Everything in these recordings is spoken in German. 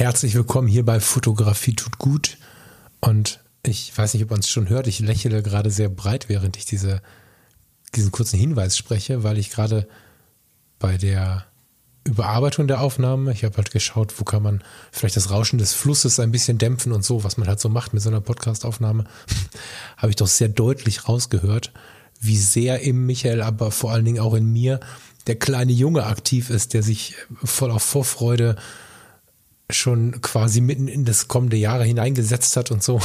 Herzlich willkommen hier bei Fotografie tut gut. Und ich weiß nicht, ob man es schon hört, ich lächle gerade sehr breit, während ich diese, diesen kurzen Hinweis spreche, weil ich gerade bei der Überarbeitung der Aufnahme, ich habe halt geschaut, wo kann man vielleicht das Rauschen des Flusses ein bisschen dämpfen und so, was man halt so macht mit so einer Podcast-Aufnahme, habe ich doch sehr deutlich rausgehört, wie sehr im Michael, aber vor allen Dingen auch in mir der kleine Junge aktiv ist, der sich voll auf Vorfreude schon quasi mitten in das kommende Jahre hineingesetzt hat und so.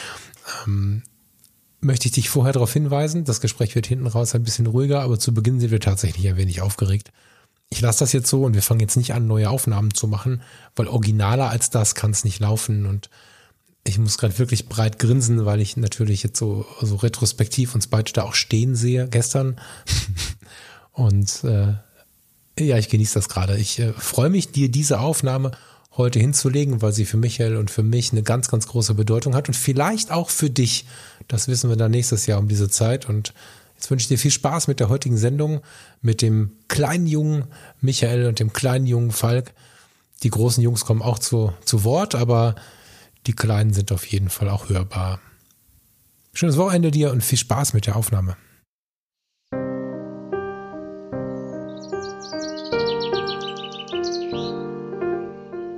ähm, möchte ich dich vorher darauf hinweisen. Das Gespräch wird hinten raus ein bisschen ruhiger, aber zu Beginn sind wir tatsächlich ein wenig aufgeregt. Ich lasse das jetzt so und wir fangen jetzt nicht an, neue Aufnahmen zu machen, weil originaler als das kann es nicht laufen und ich muss gerade wirklich breit grinsen, weil ich natürlich jetzt so, so retrospektiv uns beide da auch stehen sehe gestern. und äh, ja, ich genieße das gerade. Ich äh, freue mich, dir diese Aufnahme heute hinzulegen, weil sie für Michael und für mich eine ganz, ganz große Bedeutung hat und vielleicht auch für dich. Das wissen wir dann nächstes Jahr um diese Zeit. Und jetzt wünsche ich dir viel Spaß mit der heutigen Sendung, mit dem kleinen Jungen Michael und dem kleinen Jungen Falk. Die großen Jungs kommen auch zu, zu Wort, aber die kleinen sind auf jeden Fall auch hörbar. Schönes Wochenende dir und viel Spaß mit der Aufnahme.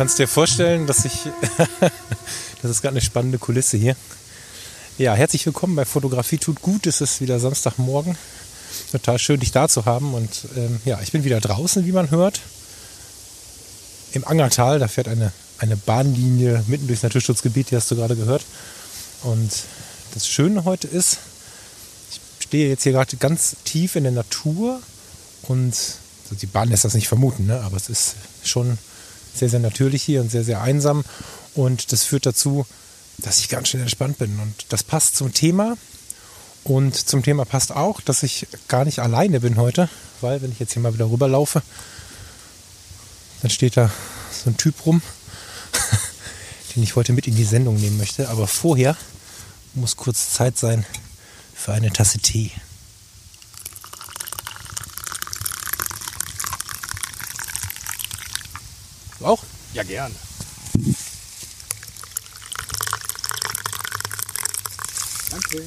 kannst dir vorstellen, dass ich. das ist gerade eine spannende Kulisse hier. Ja, herzlich willkommen bei Fotografie tut gut. Es ist wieder Samstagmorgen. Total schön, dich da zu haben. Und ähm, ja, ich bin wieder draußen, wie man hört. Im Angertal, da fährt eine, eine Bahnlinie mitten durchs Naturschutzgebiet, die hast du gerade gehört. Und das Schöne heute ist, ich stehe jetzt hier gerade ganz tief in der Natur und also die Bahn lässt das nicht vermuten, ne? aber es ist schon sehr, sehr natürlich hier und sehr, sehr einsam. Und das führt dazu, dass ich ganz schön entspannt bin. Und das passt zum Thema. Und zum Thema passt auch, dass ich gar nicht alleine bin heute, weil wenn ich jetzt hier mal wieder rüberlaufe, dann steht da so ein Typ rum, den ich heute mit in die Sendung nehmen möchte. Aber vorher muss kurz Zeit sein für eine Tasse Tee. Auch? Ja, gerne. Danke.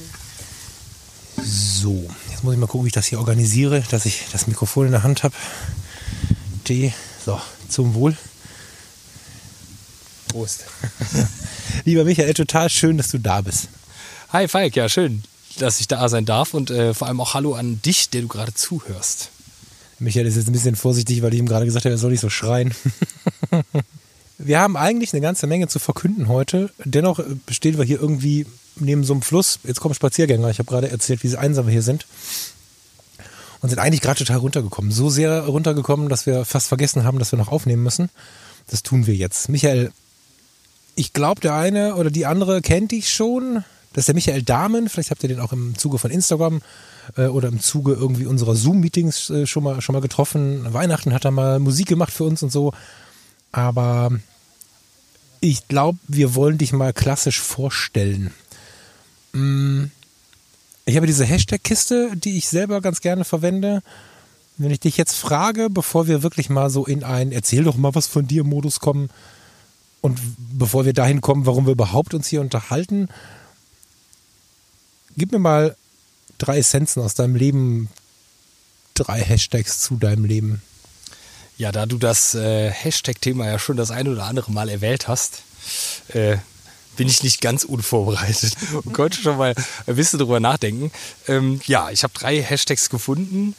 So, jetzt muss ich mal gucken, wie ich das hier organisiere, dass ich das Mikrofon in der Hand habe. Tee. So, zum Wohl. Prost. Lieber Michael, total schön, dass du da bist. Hi Falk, ja schön, dass ich da sein darf und äh, vor allem auch Hallo an dich, der du gerade zuhörst. Michael ist jetzt ein bisschen vorsichtig, weil ich ihm gerade gesagt habe, er soll nicht so schreien. wir haben eigentlich eine ganze Menge zu verkünden heute. Dennoch stehen wir hier irgendwie neben so einem Fluss. Jetzt kommen Spaziergänger. Ich habe gerade erzählt, wie einsam wir hier sind. Und sind eigentlich gerade total runtergekommen. So sehr runtergekommen, dass wir fast vergessen haben, dass wir noch aufnehmen müssen. Das tun wir jetzt. Michael, ich glaube, der eine oder die andere kennt dich schon. Das ist der Michael Dahmen. Vielleicht habt ihr den auch im Zuge von Instagram äh, oder im Zuge irgendwie unserer Zoom-Meetings äh, schon, mal, schon mal getroffen. Weihnachten hat er mal Musik gemacht für uns und so. Aber ich glaube, wir wollen dich mal klassisch vorstellen. Mm, ich habe diese Hashtag-Kiste, die ich selber ganz gerne verwende. Wenn ich dich jetzt frage, bevor wir wirklich mal so in ein Erzähl doch mal was von dir Modus kommen und bevor wir dahin kommen, warum wir überhaupt uns hier unterhalten, gib mir mal drei Essenzen aus deinem Leben, drei Hashtags zu deinem Leben. Ja, da du das äh, Hashtag-Thema ja schon das ein oder andere Mal erwähnt hast, äh, bin ich nicht ganz unvorbereitet und konnte schon mal ein bisschen drüber nachdenken. Ähm, ja, ich habe drei Hashtags gefunden.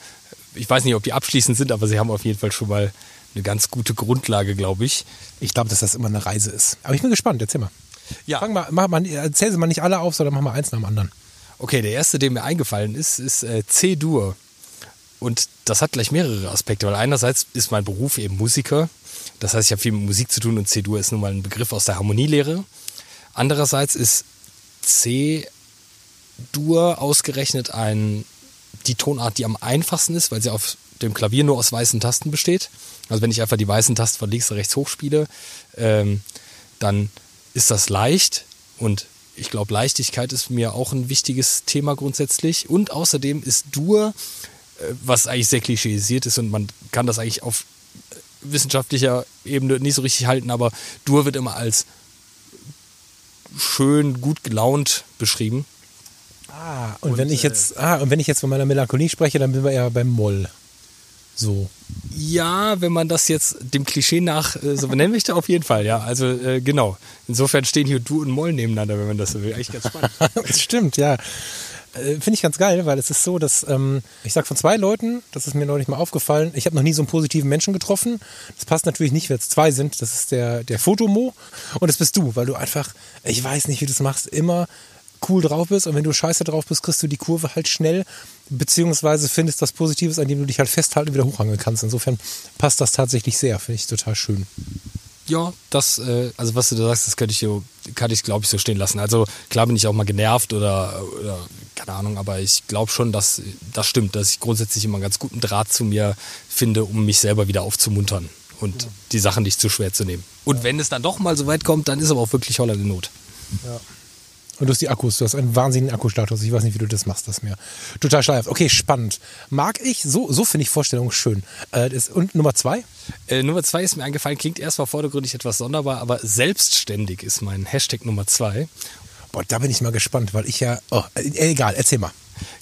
Ich weiß nicht, ob die abschließend sind, aber sie haben auf jeden Fall schon mal eine ganz gute Grundlage, glaube ich. Ich glaube, dass das immer eine Reise ist. Aber ich bin gespannt, erzähl mal. Ja. Fang mal, mach mal, erzähl sie mal nicht alle auf, sondern mach mal eins nach dem anderen. Okay, der erste, der mir eingefallen ist, ist äh, C-Dur. Und das hat gleich mehrere Aspekte, weil einerseits ist mein Beruf eben Musiker. Das heißt, ich habe viel mit Musik zu tun und C-Dur ist nun mal ein Begriff aus der Harmonielehre. Andererseits ist C-Dur ausgerechnet ein, die Tonart, die am einfachsten ist, weil sie auf dem Klavier nur aus weißen Tasten besteht. Also wenn ich einfach die weißen Tasten von links nach rechts hochspiele, ähm, dann ist das leicht und ich glaube, Leichtigkeit ist mir auch ein wichtiges Thema grundsätzlich. Und außerdem ist Dur, was eigentlich sehr klischeisiert ist und man kann das eigentlich auf wissenschaftlicher Ebene nicht so richtig halten, aber Dur wird immer als schön, gut gelaunt beschrieben. Ah, und, und wenn ich äh, jetzt, ah, und wenn ich jetzt von meiner Melancholie spreche, dann sind wir ja beim Moll. So. Ja, wenn man das jetzt dem Klischee nach äh, so benennen möchte, auf jeden Fall, ja. Also äh, genau. Insofern stehen hier Du und Moll nebeneinander, wenn man das so will. Eigentlich ganz spannend. das stimmt, ja. Äh, Finde ich ganz geil, weil es ist so, dass ähm, ich sage von zwei Leuten, das ist mir neulich mal aufgefallen, ich habe noch nie so einen positiven Menschen getroffen. Das passt natürlich nicht, wenn es zwei sind. Das ist der, der Fotomo und das bist du, weil du einfach, ich weiß nicht, wie du es machst, immer cool drauf bist und wenn du scheiße drauf bist, kriegst du die Kurve halt schnell, beziehungsweise findest das Positives, an dem du dich halt festhalten und wieder hochhangeln kannst. Insofern passt das tatsächlich sehr, finde ich total schön. Ja, das, äh, also was du da sagst, das könnte ich, kann ich glaube ich so stehen lassen. Also klar bin ich auch mal genervt oder, oder keine Ahnung, aber ich glaube schon, dass das stimmt, dass ich grundsätzlich immer einen ganz guten Draht zu mir finde, um mich selber wieder aufzumuntern und ja. die Sachen nicht zu schwer zu nehmen. Und ja. wenn es dann doch mal so weit kommt, dann ist aber auch wirklich Holler in Not. Ja. Und du hast die Akkus, du hast einen wahnsinnigen Akkustatus. Ich weiß nicht, wie du das machst, das mir. Total steif. Okay, spannend. Mag ich, so, so finde ich Vorstellungen schön. Äh, das, und Nummer zwei? Äh, Nummer zwei ist mir eingefallen, klingt erstmal vordergründig etwas sonderbar, aber selbstständig ist mein Hashtag Nummer zwei. Boah, da bin ich mal gespannt, weil ich ja. Oh, äh, egal, erzähl mal.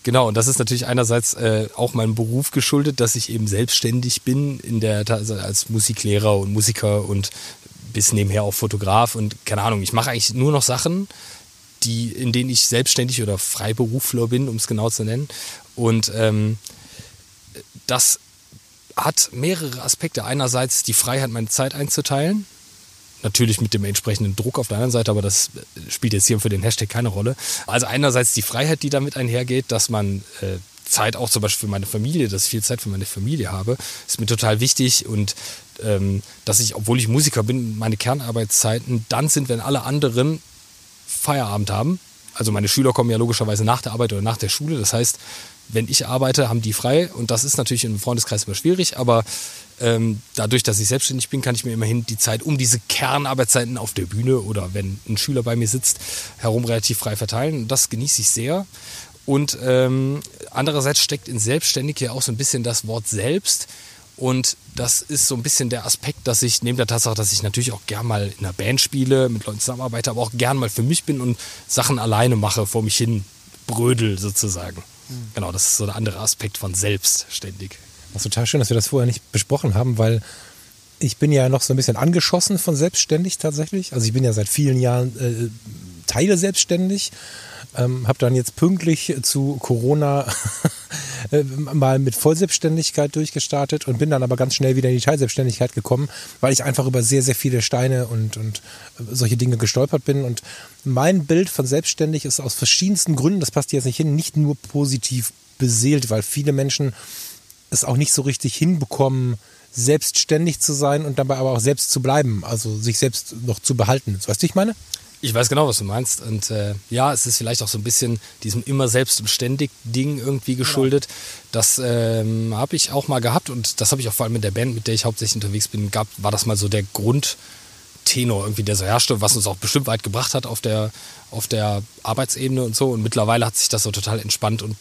Genau, und das ist natürlich einerseits äh, auch meinem Beruf geschuldet, dass ich eben selbstständig bin in der also als Musiklehrer und Musiker und bis nebenher auch Fotograf und keine Ahnung, ich mache eigentlich nur noch Sachen, die, in denen ich selbstständig oder Freiberufler bin, um es genau zu nennen. Und ähm, das hat mehrere Aspekte. Einerseits die Freiheit, meine Zeit einzuteilen. Natürlich mit dem entsprechenden Druck auf der anderen Seite, aber das spielt jetzt hier für den Hashtag keine Rolle. Also einerseits die Freiheit, die damit einhergeht, dass man äh, Zeit auch zum Beispiel für meine Familie, dass ich viel Zeit für meine Familie habe, ist mir total wichtig und ähm, dass ich, obwohl ich Musiker bin, meine Kernarbeitszeiten dann sind, wenn alle anderen Feierabend haben. Also meine Schüler kommen ja logischerweise nach der Arbeit oder nach der Schule. Das heißt, wenn ich arbeite, haben die frei. Und das ist natürlich im Freundeskreis immer schwierig. Aber ähm, dadurch, dass ich selbstständig bin, kann ich mir immerhin die Zeit um diese Kernarbeitszeiten auf der Bühne oder wenn ein Schüler bei mir sitzt, herum relativ frei verteilen. Und das genieße ich sehr. Und ähm, andererseits steckt in selbstständig ja auch so ein bisschen das Wort selbst. Und das ist so ein bisschen der Aspekt, dass ich neben der Tatsache, dass ich natürlich auch gern mal in einer Band spiele, mit Leuten zusammenarbeite, aber auch gern mal für mich bin und Sachen alleine mache, vor mich hin brödel sozusagen. Mhm. Genau, das ist so der andere Aspekt von selbstständig. Das ist total schön, dass wir das vorher nicht besprochen haben, weil ich bin ja noch so ein bisschen angeschossen von selbstständig tatsächlich. Also ich bin ja seit vielen Jahren äh, Teile selbstständig ähm, habe dann jetzt pünktlich zu Corona äh, mal mit Vollselbstständigkeit durchgestartet und bin dann aber ganz schnell wieder in die Teilselbstständigkeit gekommen, weil ich einfach über sehr, sehr viele Steine und, und solche Dinge gestolpert bin. Und mein Bild von selbstständig ist aus verschiedensten Gründen, das passt jetzt nicht hin, nicht nur positiv beseelt, weil viele Menschen es auch nicht so richtig hinbekommen, selbstständig zu sein und dabei aber auch selbst zu bleiben, also sich selbst noch zu behalten. Weißt du, ich meine? Ich weiß genau, was du meinst. Und äh, ja, es ist vielleicht auch so ein bisschen diesem immer selbst und ständig Ding irgendwie geschuldet. Genau. Das ähm, habe ich auch mal gehabt und das habe ich auch vor allem mit der Band, mit der ich hauptsächlich unterwegs bin, gab, war das mal so der Grundtenor irgendwie, der so herrschte, was uns auch bestimmt weit gebracht hat auf der, auf der Arbeitsebene und so. Und mittlerweile hat sich das so total entspannt und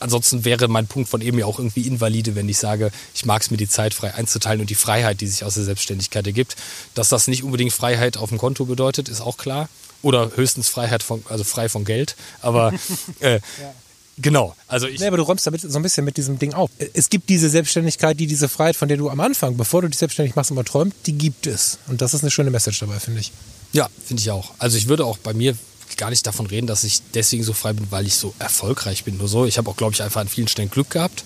ansonsten wäre mein Punkt von eben ja auch irgendwie invalide, wenn ich sage, ich mag es mir die Zeit frei einzuteilen und die Freiheit, die sich aus der Selbstständigkeit ergibt. Dass das nicht unbedingt Freiheit auf dem Konto bedeutet, ist auch klar. Oder höchstens Freiheit von, also frei von Geld. Aber äh, ja. Genau, also ich. Nee, aber du räumst damit so ein bisschen mit diesem Ding auf. Es gibt diese Selbstständigkeit, die diese Freiheit, von der du am Anfang, bevor du dich selbstständig machst, immer träumt, die gibt es. Und das ist eine schöne Message dabei, finde ich. Ja, finde ich auch. Also ich würde auch bei mir gar nicht davon reden, dass ich deswegen so frei bin, weil ich so erfolgreich bin. Nur so. Ich habe auch, glaube ich, einfach an vielen Stellen Glück gehabt.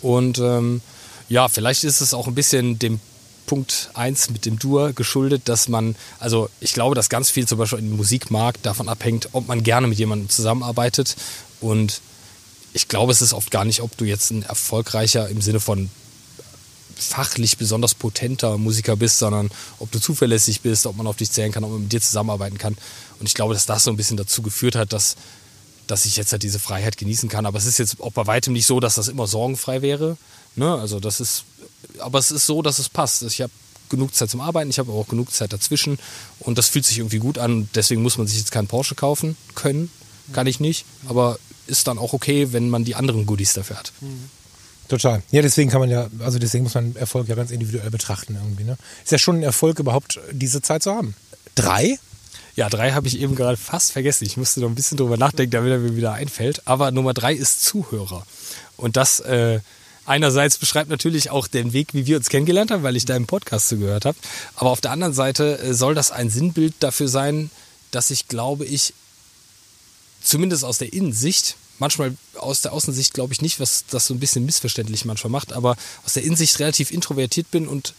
Und ähm, ja, vielleicht ist es auch ein bisschen dem Punkt 1 mit dem Dur geschuldet, dass man, also ich glaube, dass ganz viel zum Beispiel im Musikmarkt davon abhängt, ob man gerne mit jemandem zusammenarbeitet. Und ich glaube, es ist oft gar nicht, ob du jetzt ein erfolgreicher im Sinne von fachlich besonders potenter Musiker bist, sondern ob du zuverlässig bist, ob man auf dich zählen kann, ob man mit dir zusammenarbeiten kann. Und ich glaube, dass das so ein bisschen dazu geführt hat, dass, dass ich jetzt halt diese Freiheit genießen kann. Aber es ist jetzt auch bei weitem nicht so, dass das immer sorgenfrei wäre. Ne? Also das ist, aber es ist so, dass es passt. Ich habe genug Zeit zum Arbeiten, ich habe aber auch genug Zeit dazwischen und das fühlt sich irgendwie gut an. Deswegen muss man sich jetzt keinen Porsche kaufen können, kann ich nicht, aber ist dann auch okay, wenn man die anderen Goodies dafür hat. Total. Ja, deswegen kann man ja, also deswegen muss man Erfolg ja ganz individuell betrachten irgendwie. Ne? Ist ja schon ein Erfolg, überhaupt diese Zeit zu haben. Drei? Ja, drei habe ich eben gerade fast vergessen. Ich musste noch ein bisschen drüber nachdenken, damit er mir wieder einfällt. Aber Nummer drei ist Zuhörer. Und das äh, einerseits beschreibt natürlich auch den Weg, wie wir uns kennengelernt haben, weil ich deinem Podcast zugehört habe. Aber auf der anderen Seite äh, soll das ein Sinnbild dafür sein, dass ich glaube ich zumindest aus der Innensicht manchmal aus der Außensicht glaube ich nicht, was das so ein bisschen missverständlich manchmal macht, aber aus der Innensicht relativ introvertiert bin und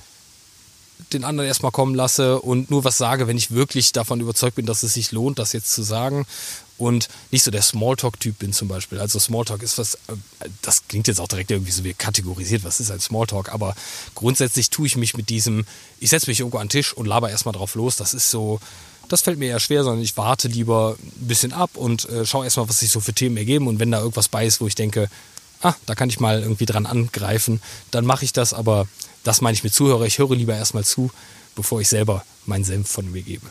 den anderen erstmal kommen lasse und nur was sage, wenn ich wirklich davon überzeugt bin, dass es sich lohnt, das jetzt zu sagen. Und nicht so der Smalltalk-Typ bin zum Beispiel. Also Smalltalk ist was, äh, das klingt jetzt auch direkt irgendwie so wie kategorisiert, was ist ein Smalltalk, aber grundsätzlich tue ich mich mit diesem, ich setze mich irgendwo an den Tisch und laber erstmal drauf los. Das ist so, das fällt mir eher schwer, sondern ich warte lieber ein bisschen ab und äh, schaue erstmal, was sich so für Themen ergeben. Und wenn da irgendwas bei ist, wo ich denke, ah, da kann ich mal irgendwie dran angreifen, dann mache ich das. Aber das meine ich mit Zuhörer. Ich höre lieber erstmal zu, bevor ich selber meinen Senf von mir gebe.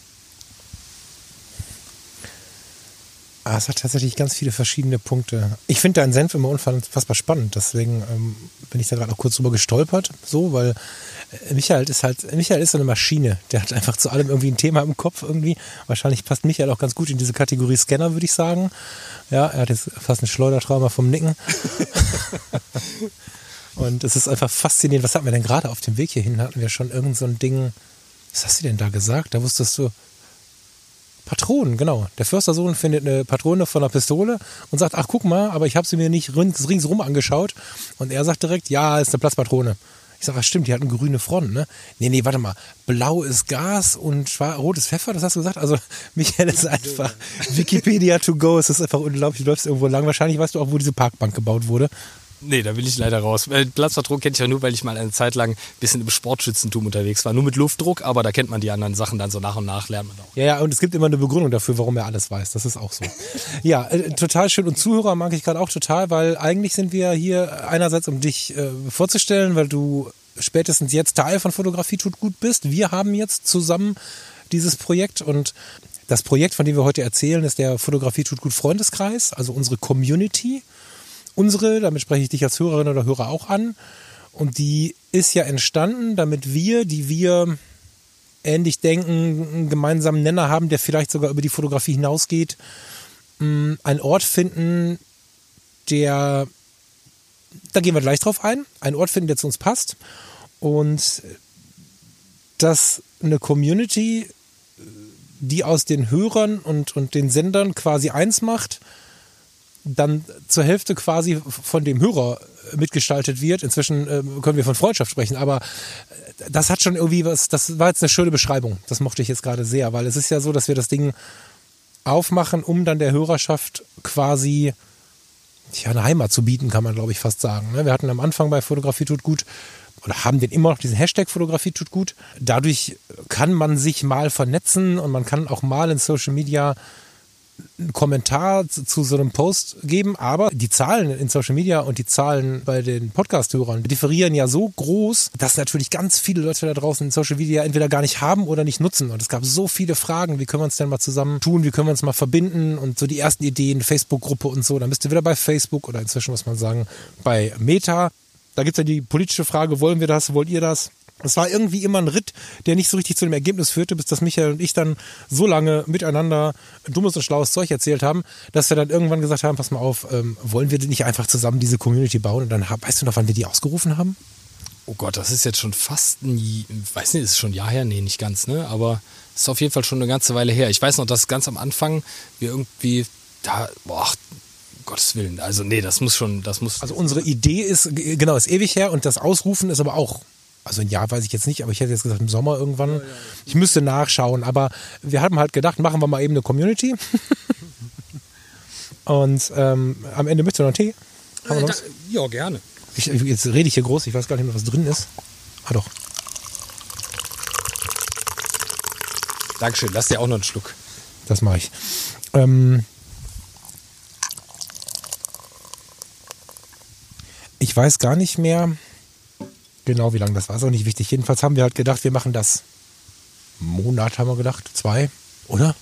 Ah, es hat tatsächlich ganz viele verschiedene Punkte. Ich finde deinen Senf immer unfassbar spannend, deswegen ähm, bin ich da gerade auch kurz drüber gestolpert, so, weil Michael ist halt, Michael ist so eine Maschine, der hat einfach zu allem irgendwie ein Thema im Kopf irgendwie. Wahrscheinlich passt Michael auch ganz gut in diese Kategorie Scanner, würde ich sagen. Ja, er hat jetzt fast ein Schleudertrauma vom Nicken. Und es ist einfach faszinierend. Was hatten wir denn gerade auf dem Weg hierhin? Hatten wir schon irgend so ein Ding. Was hast du denn da gesagt? Da wusstest du. Patronen, genau. Der Förstersohn findet eine Patrone von einer Pistole und sagt, ach guck mal, aber ich habe sie mir nicht rings, ringsrum angeschaut. Und er sagt direkt, ja, ist eine Platzpatrone. Ich sage, was stimmt, die hat eine grüne Front, ne? Nee, nee, warte mal. Blau ist Gas und rot ist Pfeffer, das hast du gesagt? Also, Michael ist einfach Wikipedia to go. Es ist einfach unglaublich. Du läufst irgendwo lang. Wahrscheinlich weißt du auch, wo diese Parkbank gebaut wurde. Nee, da will ich leider raus. Platzpatron kenne ich ja nur, weil ich mal eine Zeit lang ein bisschen im Sportschützentum unterwegs war. Nur mit Luftdruck, aber da kennt man die anderen Sachen dann so nach und nach, lernt man auch. Ja, ja, und es gibt immer eine Begründung dafür, warum er alles weiß. Das ist auch so. ja, äh, total schön. Und Zuhörer mag ich gerade auch total, weil eigentlich sind wir hier einerseits, um dich äh, vorzustellen, weil du spätestens jetzt Teil von Fotografie tut gut bist. Wir haben jetzt zusammen dieses Projekt und das Projekt, von dem wir heute erzählen, ist der Fotografie tut gut Freundeskreis, also unsere Community unsere, damit spreche ich dich als Hörerin oder Hörer auch an. Und die ist ja entstanden, damit wir, die wir ähnlich denken, einen gemeinsamen Nenner haben, der vielleicht sogar über die Fotografie hinausgeht, mm, einen Ort finden, der, da gehen wir gleich drauf ein, einen Ort finden, der zu uns passt und dass eine Community, die aus den Hörern und, und den Sendern quasi eins macht, dann zur Hälfte quasi von dem Hörer mitgestaltet wird. Inzwischen äh, können wir von Freundschaft sprechen, aber äh, das hat schon irgendwie was, das war jetzt eine schöne Beschreibung. Das mochte ich jetzt gerade sehr, weil es ist ja so, dass wir das Ding aufmachen, um dann der Hörerschaft quasi ja, eine Heimat zu bieten, kann man glaube ich fast sagen. Ne? Wir hatten am Anfang bei Fotografie tut gut oder haben den immer noch diesen Hashtag Fotografie tut gut. Dadurch kann man sich mal vernetzen und man kann auch mal in Social Media einen Kommentar zu, zu, so einem Post geben, aber die Zahlen in Social Media und die Zahlen bei den Podcast-Hörern differieren ja so groß, dass natürlich ganz viele Leute da draußen in Social Media entweder gar nicht haben oder nicht nutzen. Und es gab so viele Fragen, wie können wir uns denn mal zusammen tun, wie können wir uns mal verbinden und so die ersten Ideen, Facebook-Gruppe und so. Dann bist du wieder bei Facebook oder inzwischen muss man sagen, bei Meta. Da gibt es ja die politische Frage, wollen wir das, wollt ihr das? Es war irgendwie immer ein Ritt, der nicht so richtig zu dem Ergebnis führte, bis dass Michael und ich dann so lange miteinander dummes und schlaues Zeug erzählt haben, dass wir dann irgendwann gesagt haben, pass mal auf, ähm, wollen wir nicht einfach zusammen diese Community bauen? Und dann, weißt du noch, wann wir die ausgerufen haben? Oh Gott, das ist jetzt schon fast ein, weiß nicht, ist schon ein Jahr her? Nee, nicht ganz, ne? Aber es ist auf jeden Fall schon eine ganze Weile her. Ich weiß noch, dass ganz am Anfang wir irgendwie da, boah, Gottes Willen. Also nee, das muss schon, das muss. Also unsere Idee ist, genau, ist ewig her und das Ausrufen ist aber auch also ein Jahr weiß ich jetzt nicht, aber ich hätte jetzt gesagt im Sommer irgendwann. Ich müsste nachschauen, aber wir haben halt gedacht, machen wir mal eben eine Community. Und ähm, am Ende möchtest du noch einen Tee? Äh, da, ja, gerne. Ich, jetzt rede ich hier groß, ich weiß gar nicht mehr, was drin ist. Ah doch. Dankeschön, lass dir auch noch einen Schluck. Das mache ich. Ähm ich weiß gar nicht mehr genau, wie lange das war. Ist auch nicht wichtig. Jedenfalls haben wir halt gedacht, wir machen das. Monat haben wir gedacht, zwei, oder?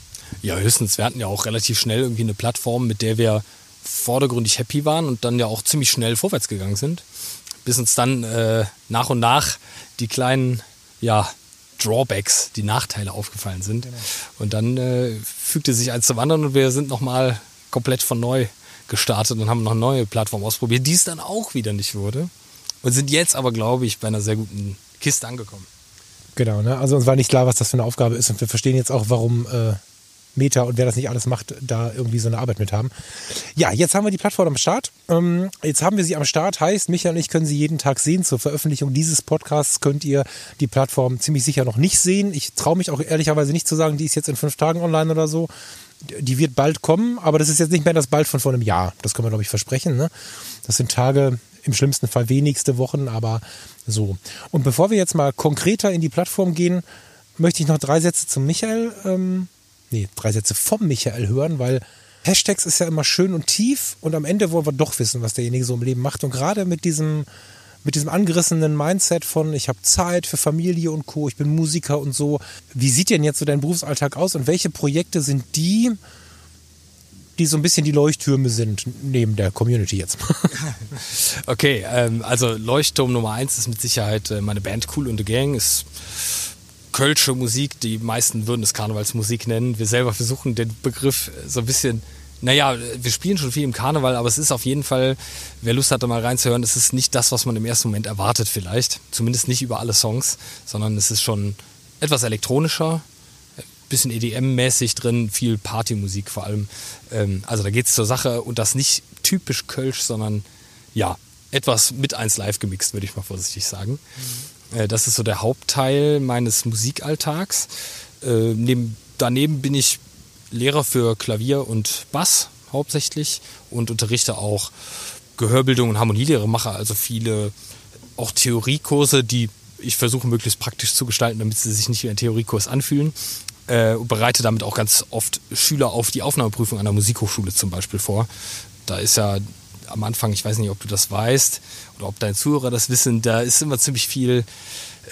Ja, höchstens. Wir hatten ja auch relativ schnell irgendwie eine Plattform, mit der wir vordergründig happy waren und dann ja auch ziemlich schnell vorwärts gegangen sind. Bis uns dann äh, nach und nach die kleinen, ja, Drawbacks, die Nachteile aufgefallen sind. Genau. Und dann äh, fügte sich eins zum anderen und wir sind nochmal komplett von neu gestartet und haben noch eine neue Plattform ausprobiert, die es dann auch wieder nicht wurde. Und sind jetzt aber, glaube ich, bei einer sehr guten Kiste angekommen. Genau, ne? also uns war nicht klar, was das für eine Aufgabe ist und wir verstehen jetzt auch, warum äh, Meta und wer das nicht alles macht, da irgendwie so eine Arbeit mit haben. Ja, jetzt haben wir die Plattform am Start. Ähm, jetzt haben wir sie am Start, heißt, Michael und ich können sie jeden Tag sehen. Zur Veröffentlichung dieses Podcasts könnt ihr die Plattform ziemlich sicher noch nicht sehen. Ich traue mich auch ehrlicherweise nicht zu sagen, die ist jetzt in fünf Tagen online oder so. Die wird bald kommen, aber das ist jetzt nicht mehr das bald von vor einem Jahr. Das können wir, glaube ich, versprechen. Ne? Das sind Tage, im schlimmsten Fall wenigste Wochen, aber so. Und bevor wir jetzt mal konkreter in die Plattform gehen, möchte ich noch drei Sätze zum Michael ähm, nee, drei Sätze vom Michael hören, weil Hashtags ist ja immer schön und tief und am Ende wollen wir doch wissen, was derjenige so im Leben macht. Und gerade mit diesem, mit diesem angerissenen Mindset von, ich habe Zeit für Familie und Co., ich bin Musiker und so. Wie sieht denn jetzt so dein Berufsalltag aus und welche Projekte sind die, die so ein bisschen die Leuchttürme sind, neben der Community jetzt? okay, ähm, also Leuchtturm Nummer eins ist mit Sicherheit äh, meine Band Cool und the Gang. Ist kölsche Musik, die meisten würden es Karnevalsmusik nennen. Wir selber versuchen den Begriff so ein bisschen, naja, wir spielen schon viel im Karneval, aber es ist auf jeden Fall, wer Lust hat, da mal reinzuhören, es ist nicht das, was man im ersten Moment erwartet vielleicht. Zumindest nicht über alle Songs, sondern es ist schon etwas elektronischer, bisschen EDM-mäßig drin, viel Partymusik vor allem. Ähm, also da geht es zur Sache und das nicht typisch Kölsch, sondern ja, etwas mit eins live gemixt, würde ich mal vorsichtig sagen. Mhm. Äh, das ist so der Hauptteil meines Musikalltags. Äh, neben, daneben bin ich Lehrer für Klavier und Bass hauptsächlich und unterrichte auch Gehörbildung und Harmonielehre, mache also viele auch Theoriekurse, die ich versuche möglichst praktisch zu gestalten, damit sie sich nicht wie ein Theoriekurs anfühlen. Äh, bereite damit auch ganz oft Schüler auf die Aufnahmeprüfung an der Musikhochschule zum Beispiel vor. Da ist ja am Anfang, ich weiß nicht, ob du das weißt oder ob deine Zuhörer das wissen, da ist immer ziemlich viel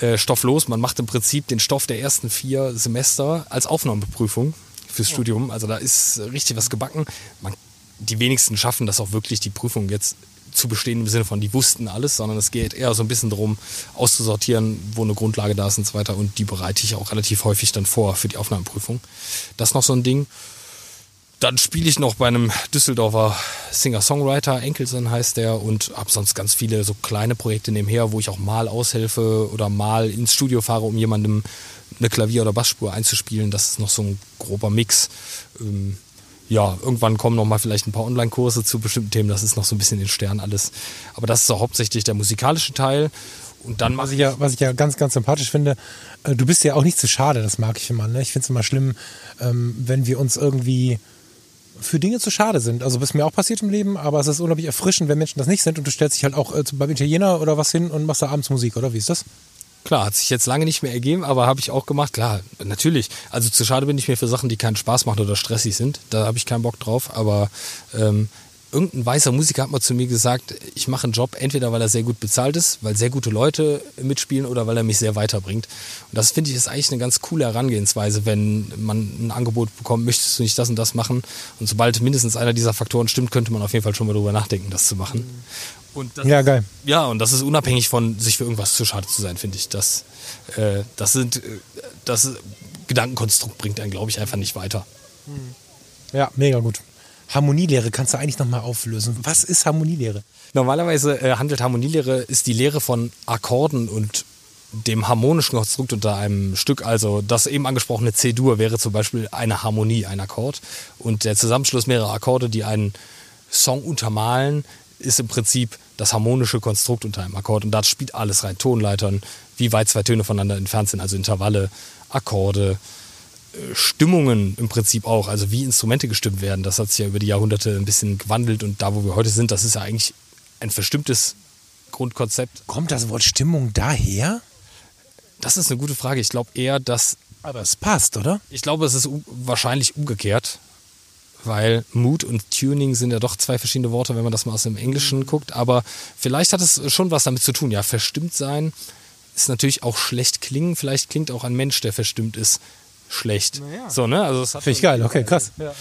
äh, Stoff los. Man macht im Prinzip den Stoff der ersten vier Semester als Aufnahmeprüfung fürs ja. Studium. Also da ist richtig was gebacken. Man, die wenigsten schaffen das auch wirklich, die Prüfung jetzt zu bestehen im Sinne von, die wussten alles, sondern es geht eher so ein bisschen darum, auszusortieren, wo eine Grundlage da ist und so weiter. Und die bereite ich auch relativ häufig dann vor für die Aufnahmeprüfung. Das ist noch so ein Ding. Dann spiele ich noch bei einem Düsseldorfer Singer-Songwriter, Enkelsen heißt der, und habe sonst ganz viele so kleine Projekte nebenher, wo ich auch mal aushelfe oder mal ins Studio fahre, um jemandem eine Klavier- oder Bassspur einzuspielen. Das ist noch so ein grober Mix. Ähm, ja, irgendwann kommen noch mal vielleicht ein paar Online-Kurse zu bestimmten Themen. Das ist noch so ein bisschen in Stern alles. Aber das ist so hauptsächlich der musikalische Teil. Und dann was ich ja, was ich ja ganz, ganz sympathisch finde, äh, du bist ja auch nicht zu schade, das mag ich immer. Ne? Ich finde es immer schlimm, ähm, wenn wir uns irgendwie für Dinge zu schade sind. Also was mir auch passiert im Leben, aber es ist unglaublich erfrischend, wenn Menschen das nicht sind und du stellst dich halt auch äh, beim Italiener oder was hin und machst da abends Musik, oder wie ist das? Klar, hat sich jetzt lange nicht mehr ergeben, aber habe ich auch gemacht. Klar, natürlich. Also zu schade bin ich mir für Sachen, die keinen Spaß machen oder stressig sind. Da habe ich keinen Bock drauf. Aber ähm, irgendein weißer Musiker hat mal zu mir gesagt, ich mache einen Job entweder, weil er sehr gut bezahlt ist, weil sehr gute Leute mitspielen oder weil er mich sehr weiterbringt. Und das finde ich ist eigentlich eine ganz coole Herangehensweise, wenn man ein Angebot bekommt, möchtest du nicht das und das machen? Und sobald mindestens einer dieser Faktoren stimmt, könnte man auf jeden Fall schon mal darüber nachdenken, das zu machen. ja, geil. Ja, und das ist unabhängig von sich für irgendwas zu schade zu sein, finde ich. Das, äh, das sind, äh, das Gedankenkonstrukt bringt einen, glaube ich, einfach nicht weiter. Ja, mega gut. Harmonielehre kannst du eigentlich nochmal auflösen. Was ist Harmonielehre? Normalerweise äh, handelt Harmonielehre, ist die Lehre von Akkorden und dem harmonischen Konstrukt unter einem Stück. Also das eben angesprochene C-Dur wäre zum Beispiel eine Harmonie, ein Akkord. Und der Zusammenschluss mehrerer Akkorde, die einen Song untermalen, ist im Prinzip das harmonische Konstrukt unter einem Akkord. Und da spielt alles rein. Tonleitern, wie weit zwei Töne voneinander entfernt sind, also Intervalle, Akkorde, Stimmungen im Prinzip auch, also wie Instrumente gestimmt werden, das hat sich ja über die Jahrhunderte ein bisschen gewandelt und da, wo wir heute sind, das ist ja eigentlich ein verstimmtes Grundkonzept. Kommt das Wort Stimmung daher? Das ist eine gute Frage. Ich glaube eher, dass. Aber es passt, oder? Ich glaube, es ist wahrscheinlich umgekehrt weil Mood und Tuning sind ja doch zwei verschiedene Worte, wenn man das mal aus dem Englischen guckt. Aber vielleicht hat es schon was damit zu tun. Ja, verstimmt sein ist natürlich auch schlecht klingen. Vielleicht klingt auch ein Mensch, der verstimmt ist, schlecht. Naja. So, ne? Also Finde ich geil, okay, krass. Ja,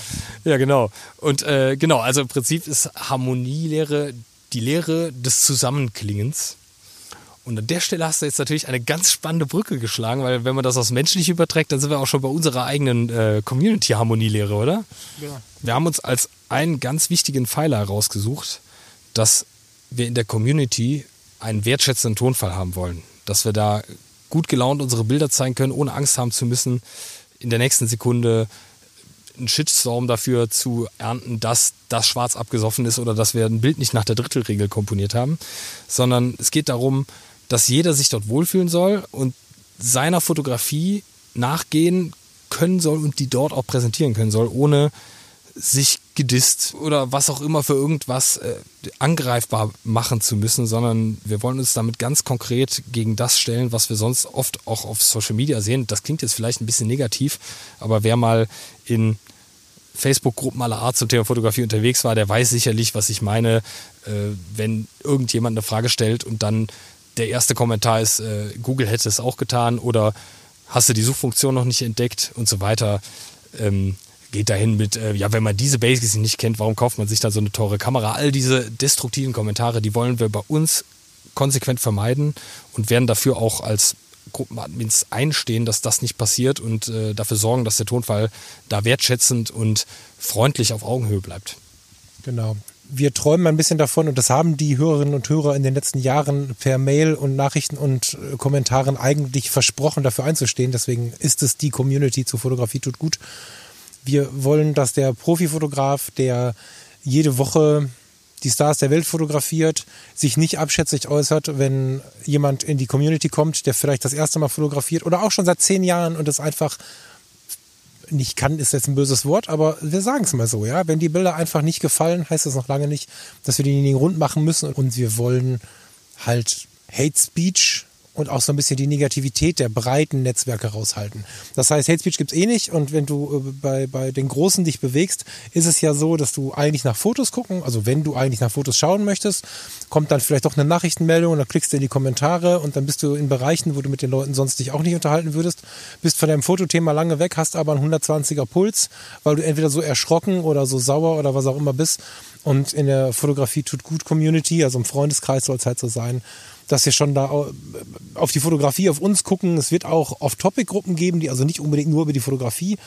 ja genau. Und äh, genau, also im Prinzip ist Harmonielehre die Lehre des Zusammenklingens. Und an der Stelle hast du jetzt natürlich eine ganz spannende Brücke geschlagen, weil wenn man das aus menschlich überträgt, dann sind wir auch schon bei unserer eigenen äh, Community-Harmonielehre, oder? Ja. Wir haben uns als einen ganz wichtigen Pfeiler herausgesucht, dass wir in der Community einen wertschätzenden Tonfall haben wollen. Dass wir da gut gelaunt unsere Bilder zeigen können, ohne Angst haben zu müssen, in der nächsten Sekunde einen Shitstorm dafür zu ernten, dass das schwarz abgesoffen ist oder dass wir ein Bild nicht nach der Drittelregel komponiert haben, sondern es geht darum, dass jeder sich dort wohlfühlen soll und seiner Fotografie nachgehen können soll und die dort auch präsentieren können soll, ohne sich gedisst oder was auch immer für irgendwas äh, angreifbar machen zu müssen, sondern wir wollen uns damit ganz konkret gegen das stellen, was wir sonst oft auch auf Social Media sehen. Das klingt jetzt vielleicht ein bisschen negativ, aber wer mal in Facebook-Gruppen aller Art zum Thema Fotografie unterwegs war, der weiß sicherlich, was ich meine, äh, wenn irgendjemand eine Frage stellt und dann der erste Kommentar ist, äh, Google hätte es auch getan oder hast du die Suchfunktion noch nicht entdeckt und so weiter. Ähm, geht dahin mit, äh, ja, wenn man diese Basics nicht kennt, warum kauft man sich da so eine teure Kamera? All diese destruktiven Kommentare, die wollen wir bei uns konsequent vermeiden und werden dafür auch als Gruppenadmins einstehen, dass das nicht passiert und äh, dafür sorgen, dass der Tonfall da wertschätzend und freundlich auf Augenhöhe bleibt. Genau wir träumen ein bisschen davon und das haben die Hörerinnen und Hörer in den letzten Jahren per Mail und Nachrichten und äh, Kommentaren eigentlich versprochen, dafür einzustehen. Deswegen ist es die Community zur Fotografie tut gut. Wir wollen, dass der Profifotograf, der jede Woche die Stars der Welt fotografiert, sich nicht abschätzig äußert, wenn jemand in die Community kommt, der vielleicht das erste Mal fotografiert oder auch schon seit zehn Jahren und es einfach nicht kann, ist jetzt ein böses Wort, aber wir sagen es mal so, ja. Wenn die Bilder einfach nicht gefallen, heißt das noch lange nicht, dass wir denjenigen rund machen müssen und wir wollen halt Hate Speech und auch so ein bisschen die Negativität der breiten Netzwerke raushalten. Das heißt, Hate Speech gibt es eh nicht und wenn du äh, bei, bei den Großen dich bewegst, ist es ja so, dass du eigentlich nach Fotos gucken, also wenn du eigentlich nach Fotos schauen möchtest, kommt dann vielleicht doch eine Nachrichtenmeldung und dann klickst du in die Kommentare und dann bist du in Bereichen, wo du mit den Leuten sonst dich auch nicht unterhalten würdest, bist von deinem Fotothema lange weg, hast aber einen 120er Puls, weil du entweder so erschrocken oder so sauer oder was auch immer bist und in der Fotografie tut gut Community, also im Freundeskreis soll es halt so sein, dass wir schon da auf die Fotografie, auf uns gucken. Es wird auch Off-Topic-Gruppen geben, die also nicht unbedingt nur über die Fotografie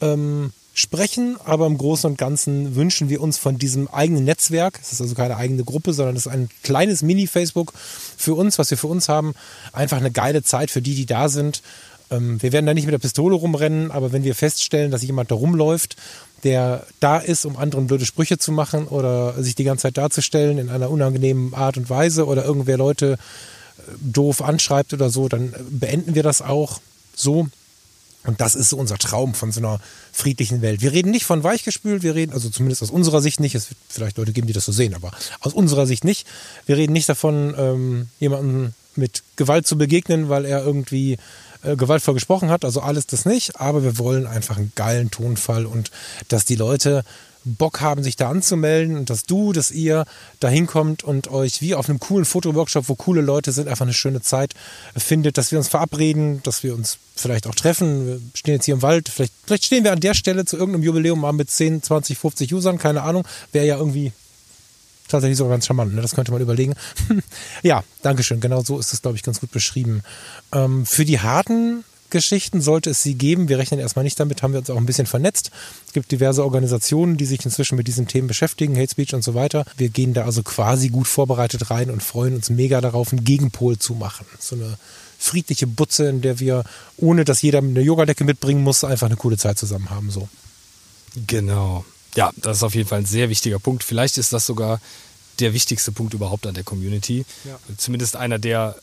ähm, sprechen, aber im Großen und Ganzen wünschen wir uns von diesem eigenen Netzwerk, es ist also keine eigene Gruppe, sondern es ist ein kleines Mini-Facebook für uns, was wir für uns haben, einfach eine geile Zeit für die, die da sind. Ähm, wir werden da nicht mit der Pistole rumrennen, aber wenn wir feststellen, dass jemand da rumläuft der da ist, um anderen blöde Sprüche zu machen oder sich die ganze Zeit darzustellen in einer unangenehmen Art und Weise oder irgendwer Leute äh, doof anschreibt oder so, dann beenden wir das auch so. Und das ist so unser Traum von so einer friedlichen Welt. Wir reden nicht von weichgespült, wir reden, also zumindest aus unserer Sicht nicht, es wird vielleicht Leute geben, die das so sehen, aber aus unserer Sicht nicht. Wir reden nicht davon, ähm, jemanden mit Gewalt zu begegnen, weil er irgendwie äh, gewaltvoll gesprochen hat, also alles das nicht, aber wir wollen einfach einen geilen Tonfall und dass die Leute Bock haben, sich da anzumelden und dass du, dass ihr da hinkommt und euch wie auf einem coolen Fotoworkshop, wo coole Leute sind, einfach eine schöne Zeit findet, dass wir uns verabreden, dass wir uns vielleicht auch treffen. Wir stehen jetzt hier im Wald, vielleicht, vielleicht stehen wir an der Stelle zu irgendeinem Jubiläum mal mit 10, 20, 50 Usern, keine Ahnung. Wäre ja irgendwie tatsächlich sogar ganz charmant. Ne? Das könnte man überlegen. ja, Dankeschön. Genau so ist es, glaube ich, ganz gut beschrieben. Ähm, für die harten Geschichten sollte es sie geben. Wir rechnen erstmal nicht damit, haben wir uns auch ein bisschen vernetzt. Es gibt diverse Organisationen, die sich inzwischen mit diesen Themen beschäftigen, Hate Speech und so weiter. Wir gehen da also quasi gut vorbereitet rein und freuen uns mega darauf, einen Gegenpol zu machen. So eine friedliche Butze, in der wir, ohne dass jeder eine Yogadecke mitbringen muss, einfach eine coole Zeit zusammen haben. So. Genau. Ja, das ist auf jeden Fall ein sehr wichtiger Punkt. Vielleicht ist das sogar der wichtigste Punkt überhaupt an der Community. Ja. Zumindest einer, der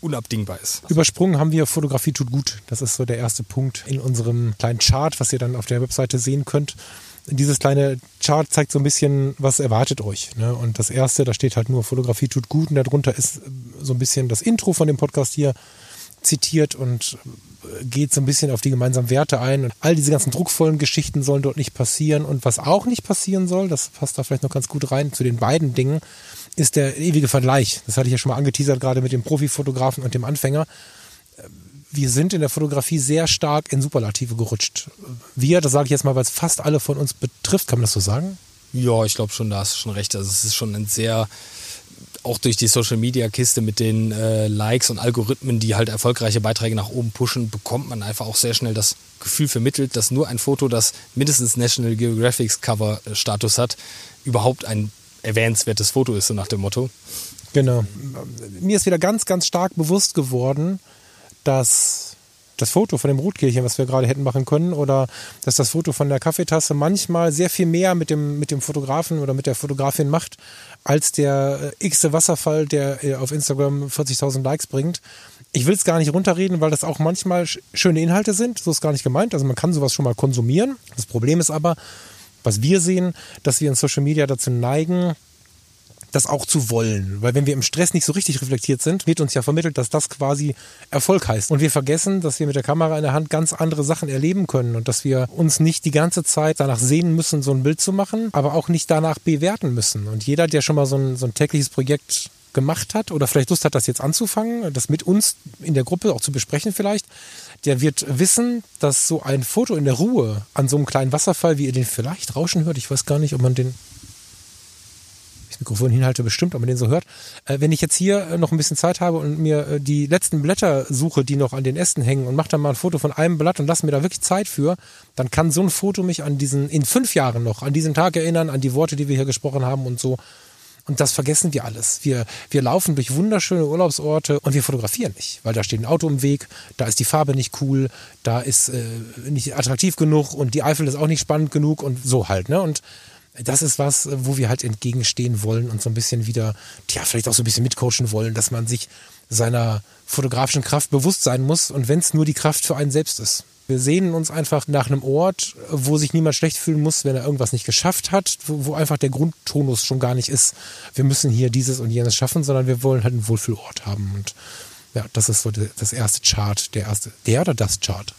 unabdingbar ist. Übersprungen haben wir Fotografie tut gut. Das ist so der erste Punkt in unserem kleinen Chart, was ihr dann auf der Webseite sehen könnt. Dieses kleine Chart zeigt so ein bisschen, was erwartet euch. Ne? Und das erste, da steht halt nur Fotografie tut gut und darunter ist so ein bisschen das Intro von dem Podcast hier zitiert und geht so ein bisschen auf die gemeinsamen Werte ein. Und all diese ganzen druckvollen Geschichten sollen dort nicht passieren. Und was auch nicht passieren soll, das passt da vielleicht noch ganz gut rein zu den beiden Dingen, ist der ewige Vergleich. Das hatte ich ja schon mal angeteasert, gerade mit dem Profifotografen und dem Anfänger. Wir sind in der Fotografie sehr stark in Superlative gerutscht. Wir, das sage ich jetzt mal, weil es fast alle von uns betrifft, kann man das so sagen? Ja, ich glaube schon, da hast du schon recht. Also es ist schon ein sehr auch durch die Social Media Kiste mit den äh, Likes und Algorithmen, die halt erfolgreiche Beiträge nach oben pushen, bekommt man einfach auch sehr schnell das Gefühl vermittelt, dass nur ein Foto, das mindestens National Geographic Cover Status hat, überhaupt ein erwähnenswertes Foto ist, so nach dem Motto. Genau. Mir ist wieder ganz, ganz stark bewusst geworden, dass das Foto von dem Rotkehlchen, was wir gerade hätten machen können, oder dass das Foto von der Kaffeetasse manchmal sehr viel mehr mit dem, mit dem Fotografen oder mit der Fotografin macht, als der äh, x-te Wasserfall, der äh, auf Instagram 40.000 Likes bringt. Ich will es gar nicht runterreden, weil das auch manchmal schöne Inhalte sind. So ist gar nicht gemeint. Also man kann sowas schon mal konsumieren. Das Problem ist aber, was wir sehen, dass wir in Social Media dazu neigen, das auch zu wollen. Weil wenn wir im Stress nicht so richtig reflektiert sind, wird uns ja vermittelt, dass das quasi Erfolg heißt. Und wir vergessen, dass wir mit der Kamera in der Hand ganz andere Sachen erleben können und dass wir uns nicht die ganze Zeit danach sehen müssen, so ein Bild zu machen, aber auch nicht danach bewerten müssen. Und jeder, der schon mal so ein, so ein tägliches Projekt gemacht hat oder vielleicht Lust hat, das jetzt anzufangen, das mit uns in der Gruppe auch zu besprechen vielleicht, der wird wissen, dass so ein Foto in der Ruhe an so einem kleinen Wasserfall, wie ihr den vielleicht rauschen hört, ich weiß gar nicht, ob man den das Mikrofon hinhalte bestimmt, ob man den so hört. Äh, wenn ich jetzt hier äh, noch ein bisschen Zeit habe und mir äh, die letzten Blätter suche, die noch an den Ästen hängen und mache dann mal ein Foto von einem Blatt und lasse mir da wirklich Zeit für, dann kann so ein Foto mich an diesen, in fünf Jahren noch, an diesen Tag erinnern, an die Worte, die wir hier gesprochen haben und so. Und das vergessen wir alles. Wir, wir laufen durch wunderschöne Urlaubsorte und wir fotografieren nicht, weil da steht ein Auto im Weg, da ist die Farbe nicht cool, da ist äh, nicht attraktiv genug und die Eifel ist auch nicht spannend genug und so halt. Ne? Und das ist was, wo wir halt entgegenstehen wollen und so ein bisschen wieder, ja, vielleicht auch so ein bisschen mitcoachen wollen, dass man sich seiner fotografischen Kraft bewusst sein muss und wenn es nur die Kraft für einen selbst ist. Wir sehnen uns einfach nach einem Ort, wo sich niemand schlecht fühlen muss, wenn er irgendwas nicht geschafft hat, wo, wo einfach der Grundtonus schon gar nicht ist, wir müssen hier dieses und jenes schaffen, sondern wir wollen halt einen Wohlfühlort haben. Und ja, das ist so das erste Chart, der erste, der oder das Chart?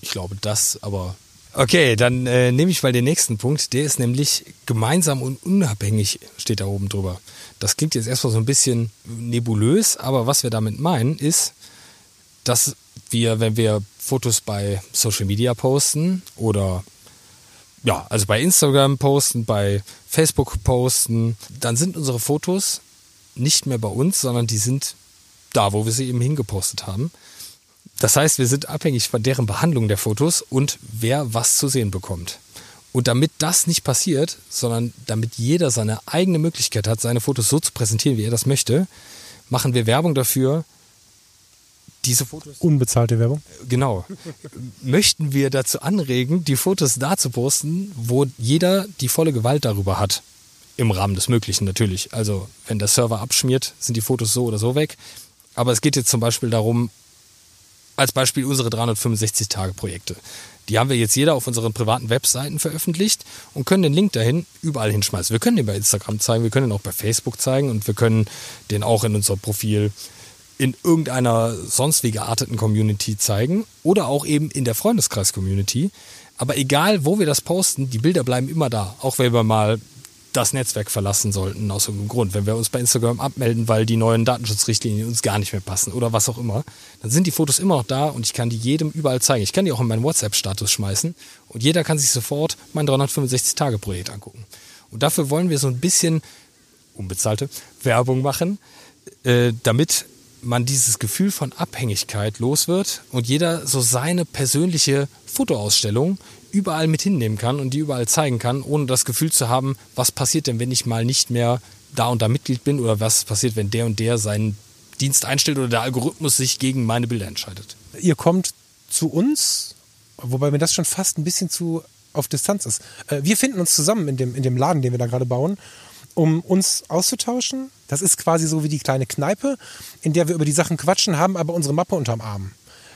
Ich glaube das, aber Okay, dann äh, nehme ich mal den nächsten Punkt. Der ist nämlich gemeinsam und unabhängig, steht da oben drüber. Das klingt jetzt erstmal so ein bisschen nebulös, aber was wir damit meinen, ist, dass wir, wenn wir Fotos bei Social Media posten oder ja, also bei Instagram posten, bei Facebook posten, dann sind unsere Fotos nicht mehr bei uns, sondern die sind da, wo wir sie eben hingepostet haben. Das heißt, wir sind abhängig von deren Behandlung der Fotos und wer was zu sehen bekommt. Und damit das nicht passiert, sondern damit jeder seine eigene Möglichkeit hat, seine Fotos so zu präsentieren, wie er das möchte, machen wir Werbung dafür, diese Fotos. Unbezahlte Werbung? Genau. Möchten wir dazu anregen, die Fotos da zu posten, wo jeder die volle Gewalt darüber hat. Im Rahmen des Möglichen natürlich. Also, wenn der Server abschmiert, sind die Fotos so oder so weg. Aber es geht jetzt zum Beispiel darum, als Beispiel unsere 365-Tage-Projekte. Die haben wir jetzt jeder auf unseren privaten Webseiten veröffentlicht und können den Link dahin überall hinschmeißen. Wir können den bei Instagram zeigen, wir können den auch bei Facebook zeigen und wir können den auch in unser Profil in irgendeiner sonst wie gearteten Community zeigen oder auch eben in der Freundeskreis-Community. Aber egal, wo wir das posten, die Bilder bleiben immer da. Auch wenn wir mal das Netzwerk verlassen sollten, aus irgendeinem Grund. Wenn wir uns bei Instagram abmelden, weil die neuen Datenschutzrichtlinien uns gar nicht mehr passen oder was auch immer, dann sind die Fotos immer noch da und ich kann die jedem überall zeigen. Ich kann die auch in meinen WhatsApp-Status schmeißen und jeder kann sich sofort mein 365-Tage-Projekt angucken. Und dafür wollen wir so ein bisschen unbezahlte Werbung machen, äh, damit man dieses Gefühl von Abhängigkeit los wird und jeder so seine persönliche Fotoausstellung überall mit hinnehmen kann und die überall zeigen kann, ohne das Gefühl zu haben, was passiert denn, wenn ich mal nicht mehr da und da Mitglied bin oder was passiert, wenn der und der seinen Dienst einstellt oder der Algorithmus sich gegen meine Bilder entscheidet. Ihr kommt zu uns, wobei mir das schon fast ein bisschen zu auf Distanz ist. Äh, wir finden uns zusammen in dem, in dem Laden, den wir da gerade bauen, um uns auszutauschen. Das ist quasi so wie die kleine Kneipe, in der wir über die Sachen quatschen, haben aber unsere Mappe unterm Arm.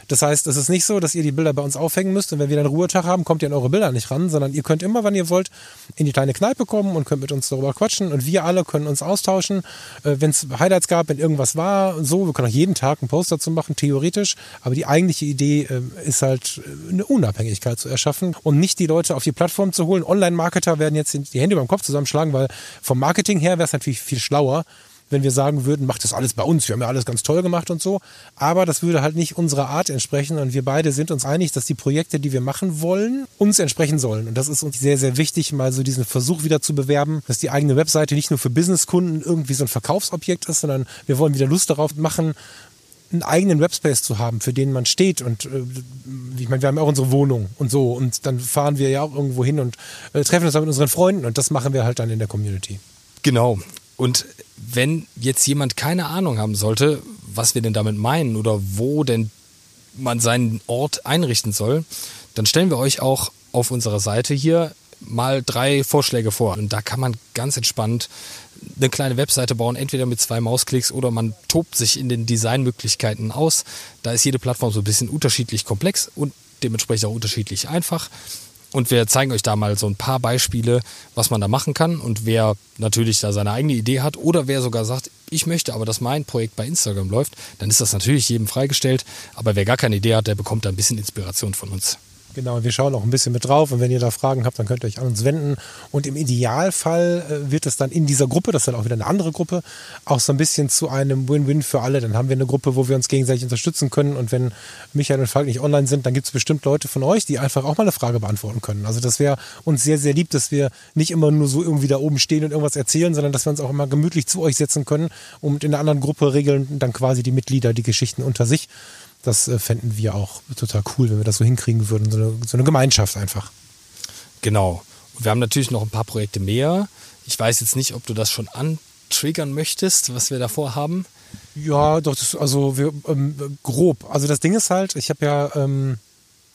Das heißt, es ist nicht so, dass ihr die Bilder bei uns aufhängen müsst und wenn wir dann Ruhetag haben, kommt ihr an eure Bilder nicht ran, sondern ihr könnt immer, wann ihr wollt, in die kleine Kneipe kommen und könnt mit uns darüber quatschen und wir alle können uns austauschen. Äh, wenn es Highlights gab, wenn irgendwas war, so, wir können auch jeden Tag einen Post dazu machen, theoretisch. Aber die eigentliche Idee äh, ist halt äh, eine Unabhängigkeit zu erschaffen und nicht die Leute auf die Plattform zu holen. Online-Marketer werden jetzt die Hände beim Kopf zusammenschlagen, weil vom Marketing her wäre es natürlich viel schlauer, wenn wir sagen würden, macht das alles bei uns, wir haben ja alles ganz toll gemacht und so. Aber das würde halt nicht unserer Art entsprechen und wir beide sind uns einig, dass die Projekte, die wir machen wollen, uns entsprechen sollen. Und das ist uns sehr, sehr wichtig, mal so diesen Versuch wieder zu bewerben, dass die eigene Webseite nicht nur für Businesskunden irgendwie so ein Verkaufsobjekt ist, sondern wir wollen wieder Lust darauf machen, einen eigenen Webspace zu haben, für den man steht. Und äh, ich meine, wir haben ja auch unsere Wohnung und so. Und dann fahren wir ja auch irgendwo hin und äh, treffen uns dann mit unseren Freunden. Und das machen wir halt dann in der Community. Genau. Und wenn jetzt jemand keine Ahnung haben sollte, was wir denn damit meinen oder wo denn man seinen Ort einrichten soll, dann stellen wir euch auch auf unserer Seite hier mal drei Vorschläge vor. Und da kann man ganz entspannt eine kleine Webseite bauen, entweder mit zwei Mausklicks oder man tobt sich in den Designmöglichkeiten aus. Da ist jede Plattform so ein bisschen unterschiedlich komplex und dementsprechend auch unterschiedlich einfach. Und wir zeigen euch da mal so ein paar Beispiele, was man da machen kann. Und wer natürlich da seine eigene Idee hat oder wer sogar sagt, ich möchte aber, dass mein Projekt bei Instagram läuft, dann ist das natürlich jedem freigestellt. Aber wer gar keine Idee hat, der bekommt da ein bisschen Inspiration von uns. Genau, wir schauen auch ein bisschen mit drauf und wenn ihr da Fragen habt, dann könnt ihr euch an uns wenden. Und im Idealfall äh, wird es dann in dieser Gruppe, das ist dann auch wieder eine andere Gruppe, auch so ein bisschen zu einem Win-Win für alle. Dann haben wir eine Gruppe, wo wir uns gegenseitig unterstützen können. Und wenn Michael und Falk nicht online sind, dann gibt es bestimmt Leute von euch, die einfach auch mal eine Frage beantworten können. Also das wäre uns sehr, sehr lieb, dass wir nicht immer nur so irgendwie da oben stehen und irgendwas erzählen, sondern dass wir uns auch immer gemütlich zu euch setzen können und in der anderen Gruppe regeln dann quasi die Mitglieder die Geschichten unter sich. Das äh, fänden wir auch total cool, wenn wir das so hinkriegen würden. So eine, so eine Gemeinschaft einfach. Genau. Und wir haben natürlich noch ein paar Projekte mehr. Ich weiß jetzt nicht, ob du das schon antriggern möchtest, was wir davor haben. Ja, doch, das, also wir, ähm, grob. Also das Ding ist halt, ich habe ja, ähm,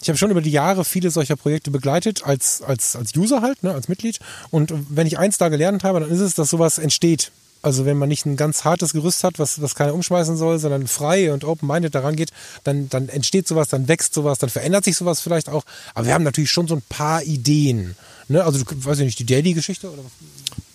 ich habe schon über die Jahre viele solcher Projekte begleitet, als, als, als User halt, ne, als Mitglied. Und wenn ich eins da gelernt habe, dann ist es, dass sowas entsteht also wenn man nicht ein ganz hartes Gerüst hat, was, was keiner umschmeißen soll, sondern frei und open-minded daran geht, dann, dann entsteht sowas, dann wächst sowas, dann verändert sich sowas vielleicht auch. Aber wir haben natürlich schon so ein paar Ideen. Ne? Also, weiß ich nicht, die Daily-Geschichte oder was?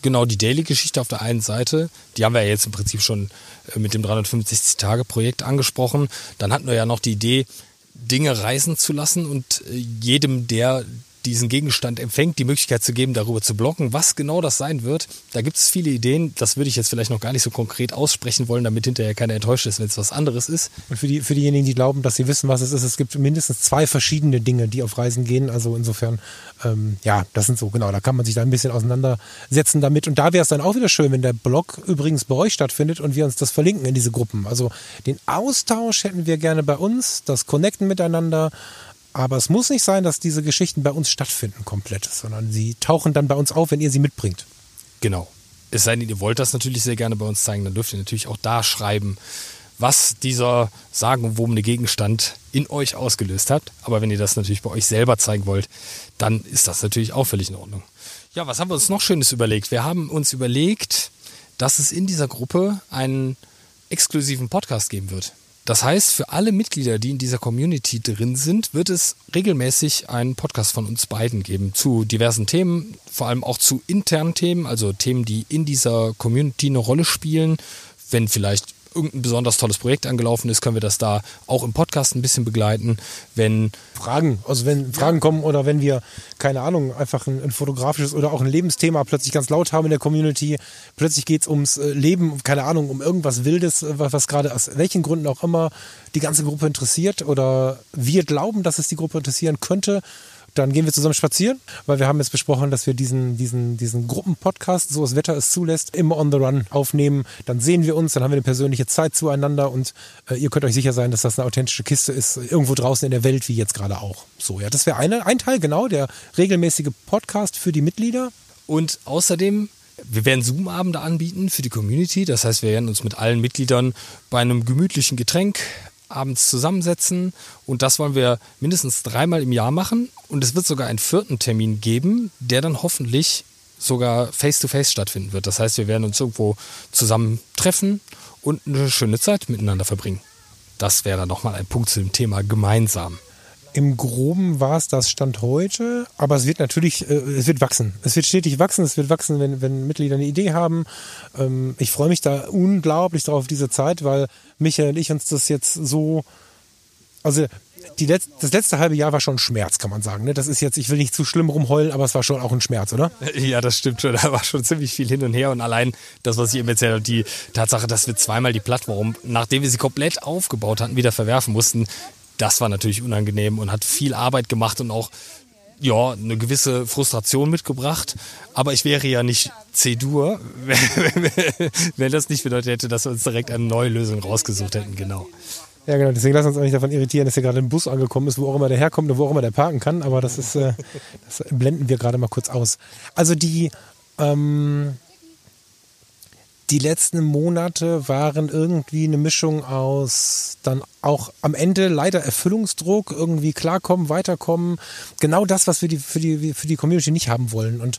Genau, die Daily-Geschichte auf der einen Seite, die haben wir ja jetzt im Prinzip schon äh, mit dem 365-Tage-Projekt angesprochen. Dann hatten wir ja noch die Idee, Dinge reisen zu lassen und äh, jedem, der diesen Gegenstand empfängt, die Möglichkeit zu geben, darüber zu blocken. Was genau das sein wird, da gibt es viele Ideen. Das würde ich jetzt vielleicht noch gar nicht so konkret aussprechen wollen, damit hinterher keiner enttäuscht ist, wenn es was anderes ist. Und für, die, für diejenigen, die glauben, dass sie wissen, was es ist, es gibt mindestens zwei verschiedene Dinge, die auf Reisen gehen. Also insofern, ähm, ja, das sind so, genau, da kann man sich da ein bisschen auseinandersetzen damit. Und da wäre es dann auch wieder schön, wenn der Blog übrigens bei euch stattfindet und wir uns das verlinken in diese Gruppen. Also den Austausch hätten wir gerne bei uns, das Connecten miteinander. Aber es muss nicht sein, dass diese Geschichten bei uns stattfinden komplett, sondern sie tauchen dann bei uns auf, wenn ihr sie mitbringt. Genau. Es sei denn, ihr wollt das natürlich sehr gerne bei uns zeigen, dann dürft ihr natürlich auch da schreiben, was dieser sagenumwobene Gegenstand in euch ausgelöst hat. Aber wenn ihr das natürlich bei euch selber zeigen wollt, dann ist das natürlich auch völlig in Ordnung. Ja, was haben wir uns noch Schönes überlegt? Wir haben uns überlegt, dass es in dieser Gruppe einen exklusiven Podcast geben wird. Das heißt, für alle Mitglieder, die in dieser Community drin sind, wird es regelmäßig einen Podcast von uns beiden geben zu diversen Themen, vor allem auch zu internen Themen, also Themen, die in dieser Community eine Rolle spielen. Wenn vielleicht irgendein besonders tolles Projekt angelaufen ist, können wir das da auch im Podcast ein bisschen begleiten. Wenn Fragen, also wenn Fragen kommen oder wenn wir, keine Ahnung, einfach ein, ein fotografisches oder auch ein Lebensthema plötzlich ganz laut haben in der Community, plötzlich geht es ums äh, Leben, keine Ahnung, um irgendwas Wildes, äh, was, was gerade aus welchen Gründen auch immer die ganze Gruppe interessiert oder wir glauben, dass es die Gruppe interessieren könnte dann gehen wir zusammen spazieren, weil wir haben jetzt besprochen, dass wir diesen, diesen, diesen Gruppenpodcast, so das Wetter es zulässt, immer on the run aufnehmen. Dann sehen wir uns, dann haben wir eine persönliche Zeit zueinander und äh, ihr könnt euch sicher sein, dass das eine authentische Kiste ist, irgendwo draußen in der Welt, wie jetzt gerade auch. So, ja, das wäre ein Teil, genau, der regelmäßige Podcast für die Mitglieder. Und außerdem wir werden Zoom-Abende anbieten für die Community. Das heißt, wir werden uns mit allen Mitgliedern bei einem gemütlichen Getränk abends zusammensetzen und das wollen wir mindestens dreimal im Jahr machen und es wird sogar einen vierten Termin geben, der dann hoffentlich sogar face-to-face -face stattfinden wird. Das heißt, wir werden uns irgendwo zusammen treffen und eine schöne Zeit miteinander verbringen. Das wäre dann nochmal ein Punkt zu dem Thema gemeinsam. Im Groben war es das Stand heute, aber es wird natürlich, äh, es wird wachsen. Es wird stetig wachsen, es wird wachsen, wenn, wenn Mitglieder eine Idee haben. Ähm, ich freue mich da unglaublich drauf auf diese Zeit, weil Michael und ich uns das jetzt so, also Letz-, das letzte halbe Jahr war schon ein Schmerz, kann man sagen. Ne? Das ist jetzt, ich will nicht zu schlimm rumheulen, aber es war schon auch ein Schmerz, oder? Ja, das stimmt schon. Da war schon ziemlich viel hin und her. Und allein das, was ich eben erzählt habe, die Tatsache, dass wir zweimal die Plattform, nachdem wir sie komplett aufgebaut hatten, wieder verwerfen mussten, das war natürlich unangenehm und hat viel Arbeit gemacht und auch ja, eine gewisse Frustration mitgebracht. Aber ich wäre ja nicht C-Dur, wenn das nicht bedeutet hätte, dass wir uns direkt eine neue Lösung rausgesucht hätten. Genau. Ja, genau. Deswegen lassen wir uns auch nicht davon irritieren, dass hier gerade ein Bus angekommen ist, wo auch immer der herkommt und wo auch immer der parken kann. Aber das ist, äh, das blenden wir gerade mal kurz aus. Also die, ähm, die letzten Monate waren irgendwie eine Mischung aus dann auch am Ende leider Erfüllungsdruck, irgendwie klarkommen, weiterkommen. Genau das, was wir die, für, die, für die Community nicht haben wollen. Und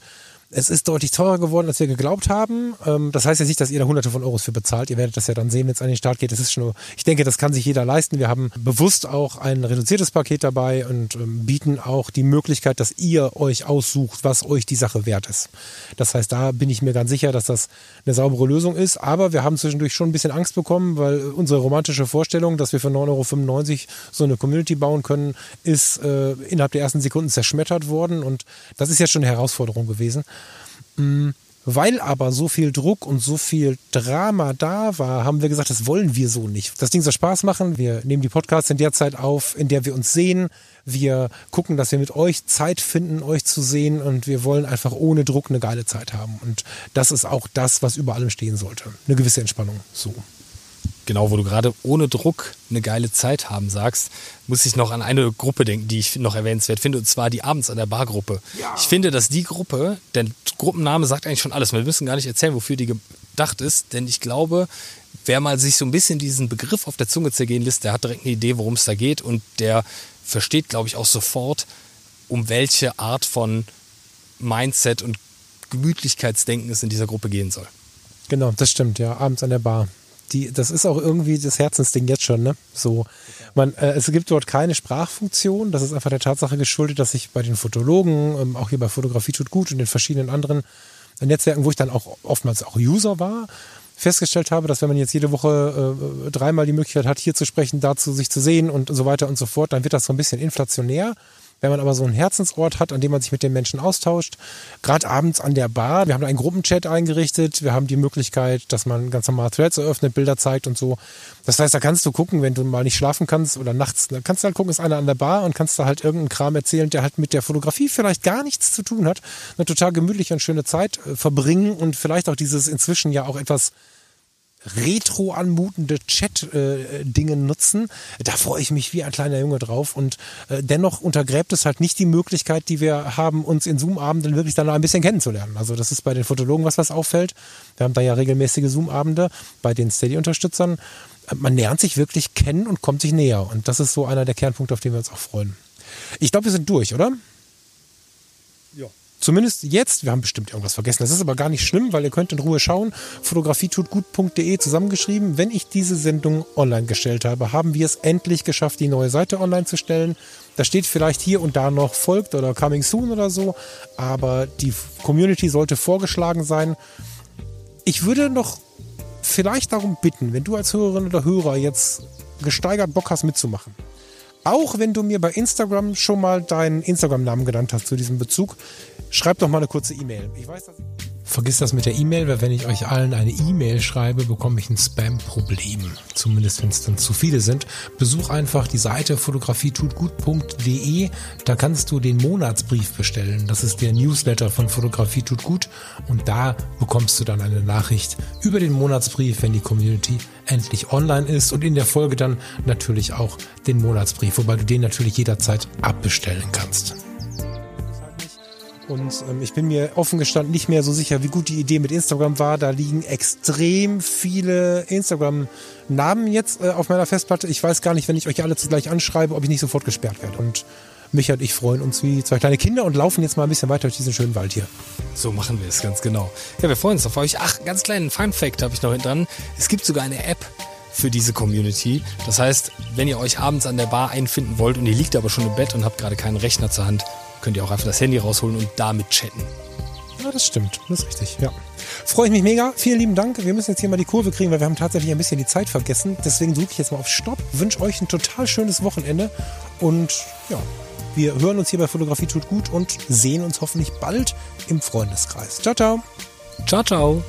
es ist deutlich teurer geworden, als wir geglaubt haben. Ähm, das heißt jetzt nicht, dass ihr da hunderte von Euros für bezahlt. Ihr werdet das ja dann sehen, wenn es an den Start geht. Das ist schon, ich denke, das kann sich jeder leisten. Wir haben bewusst auch ein reduziertes Paket dabei und ähm, bieten auch die Möglichkeit, dass ihr euch aussucht, was euch die Sache wert ist. Das heißt, da bin ich mir ganz sicher, dass das eine saubere Lösung ist. Aber wir haben zwischendurch schon ein bisschen Angst bekommen, weil unsere romantische Vorstellung, dass wir für 9,95 Euro so eine Community bauen können, ist äh, innerhalb der ersten Sekunden zerschmettert worden. Und das ist jetzt schon eine Herausforderung gewesen. Mm, weil aber so viel Druck und so viel Drama da war, haben wir gesagt, das wollen wir so nicht. Das Ding soll Spaß machen. Wir nehmen die Podcasts in der Zeit auf, in der wir uns sehen. Wir gucken, dass wir mit euch Zeit finden, euch zu sehen. Und wir wollen einfach ohne Druck eine geile Zeit haben. Und das ist auch das, was über allem stehen sollte. Eine gewisse Entspannung. So genau, wo du gerade ohne Druck eine geile Zeit haben sagst, muss ich noch an eine Gruppe denken, die ich noch erwähnenswert finde, und zwar die Abends an der Bar-Gruppe. Ja. Ich finde, dass die Gruppe, der Gruppenname sagt eigentlich schon alles. Wir müssen gar nicht erzählen, wofür die gedacht ist, denn ich glaube, wer mal sich so ein bisschen diesen Begriff auf der Zunge zergehen lässt, der hat direkt eine Idee, worum es da geht und der versteht, glaube ich, auch sofort, um welche Art von Mindset und Gemütlichkeitsdenken es in dieser Gruppe gehen soll. Genau, das stimmt, ja. Abends an der Bar die, das ist auch irgendwie das Herzensding jetzt schon, ne? So, man, äh, es gibt dort keine Sprachfunktion. Das ist einfach der Tatsache geschuldet, dass ich bei den Fotologen, ähm, auch hier bei Fotografie tut gut und den verschiedenen anderen Netzwerken, wo ich dann auch oftmals auch User war, festgestellt habe, dass wenn man jetzt jede Woche äh, dreimal die Möglichkeit hat, hier zu sprechen, dazu sich zu sehen und so weiter und so fort, dann wird das so ein bisschen inflationär. Wenn man aber so einen Herzensort hat, an dem man sich mit den Menschen austauscht, gerade abends an der Bar, wir haben einen Gruppenchat eingerichtet, wir haben die Möglichkeit, dass man ganz normal Threads eröffnet, Bilder zeigt und so. Das heißt, da kannst du gucken, wenn du mal nicht schlafen kannst oder nachts, dann kannst du halt gucken, ist einer an der Bar und kannst da halt irgendeinen Kram erzählen, der halt mit der Fotografie vielleicht gar nichts zu tun hat, eine total gemütliche und schöne Zeit äh, verbringen und vielleicht auch dieses inzwischen ja auch etwas retro anmutende Chat-Dinge äh, nutzen. Da freue ich mich wie ein kleiner Junge drauf. Und äh, dennoch untergräbt es halt nicht die Möglichkeit, die wir haben, uns in Zoom-Abenden wirklich dann noch ein bisschen kennenzulernen. Also das ist bei den Fotologen was, was auffällt. Wir haben da ja regelmäßige Zoom-Abende bei den Steady-Unterstützern. Man lernt sich wirklich kennen und kommt sich näher. Und das ist so einer der Kernpunkte, auf den wir uns auch freuen. Ich glaube, wir sind durch, oder? Zumindest jetzt, wir haben bestimmt irgendwas vergessen. Das ist aber gar nicht schlimm, weil ihr könnt in Ruhe schauen. Fotografietutgut.de zusammengeschrieben. Wenn ich diese Sendung online gestellt habe, haben wir es endlich geschafft, die neue Seite online zu stellen. Da steht vielleicht hier und da noch folgt oder coming soon oder so, aber die Community sollte vorgeschlagen sein. Ich würde noch vielleicht darum bitten, wenn du als Hörerin oder Hörer jetzt gesteigert Bock hast mitzumachen auch wenn du mir bei Instagram schon mal deinen Instagram-Namen genannt hast zu diesem Bezug, schreib doch mal eine kurze E-Mail. Ich weiß, dass Vergiss das mit der E-Mail, weil wenn ich euch allen eine E-Mail schreibe, bekomme ich ein Spam-Problem. Zumindest wenn es dann zu viele sind. Besuch einfach die Seite fotografietutgut.de. Da kannst du den Monatsbrief bestellen. Das ist der Newsletter von Fotografie tut gut. Und da bekommst du dann eine Nachricht über den Monatsbrief, wenn die Community endlich online ist. Und in der Folge dann natürlich auch den Monatsbrief, wobei du den natürlich jederzeit abbestellen kannst. Und ähm, ich bin mir offen gestanden nicht mehr so sicher, wie gut die Idee mit Instagram war. Da liegen extrem viele Instagram-Namen jetzt äh, auf meiner Festplatte. Ich weiß gar nicht, wenn ich euch alle zugleich anschreibe, ob ich nicht sofort gesperrt werde. Und Micha und ich freuen uns wie zwei kleine Kinder und laufen jetzt mal ein bisschen weiter durch diesen schönen Wald hier. So machen wir es ganz genau. Ja, wir freuen uns auf euch. Ach, ganz kleinen Fun Fact habe ich noch hinten dran. Es gibt sogar eine App, für diese Community. Das heißt, wenn ihr euch abends an der Bar einfinden wollt und ihr liegt aber schon im Bett und habt gerade keinen Rechner zur Hand, könnt ihr auch einfach das Handy rausholen und damit chatten. Ja, das stimmt. Das ist richtig, ja. Freue ich mich mega. Vielen lieben Dank. Wir müssen jetzt hier mal die Kurve kriegen, weil wir haben tatsächlich ein bisschen die Zeit vergessen. Deswegen drücke ich jetzt mal auf Stopp. Wünsche euch ein total schönes Wochenende. Und ja, wir hören uns hier bei Fotografie tut gut und sehen uns hoffentlich bald im Freundeskreis. Ciao, ciao. Ciao, ciao.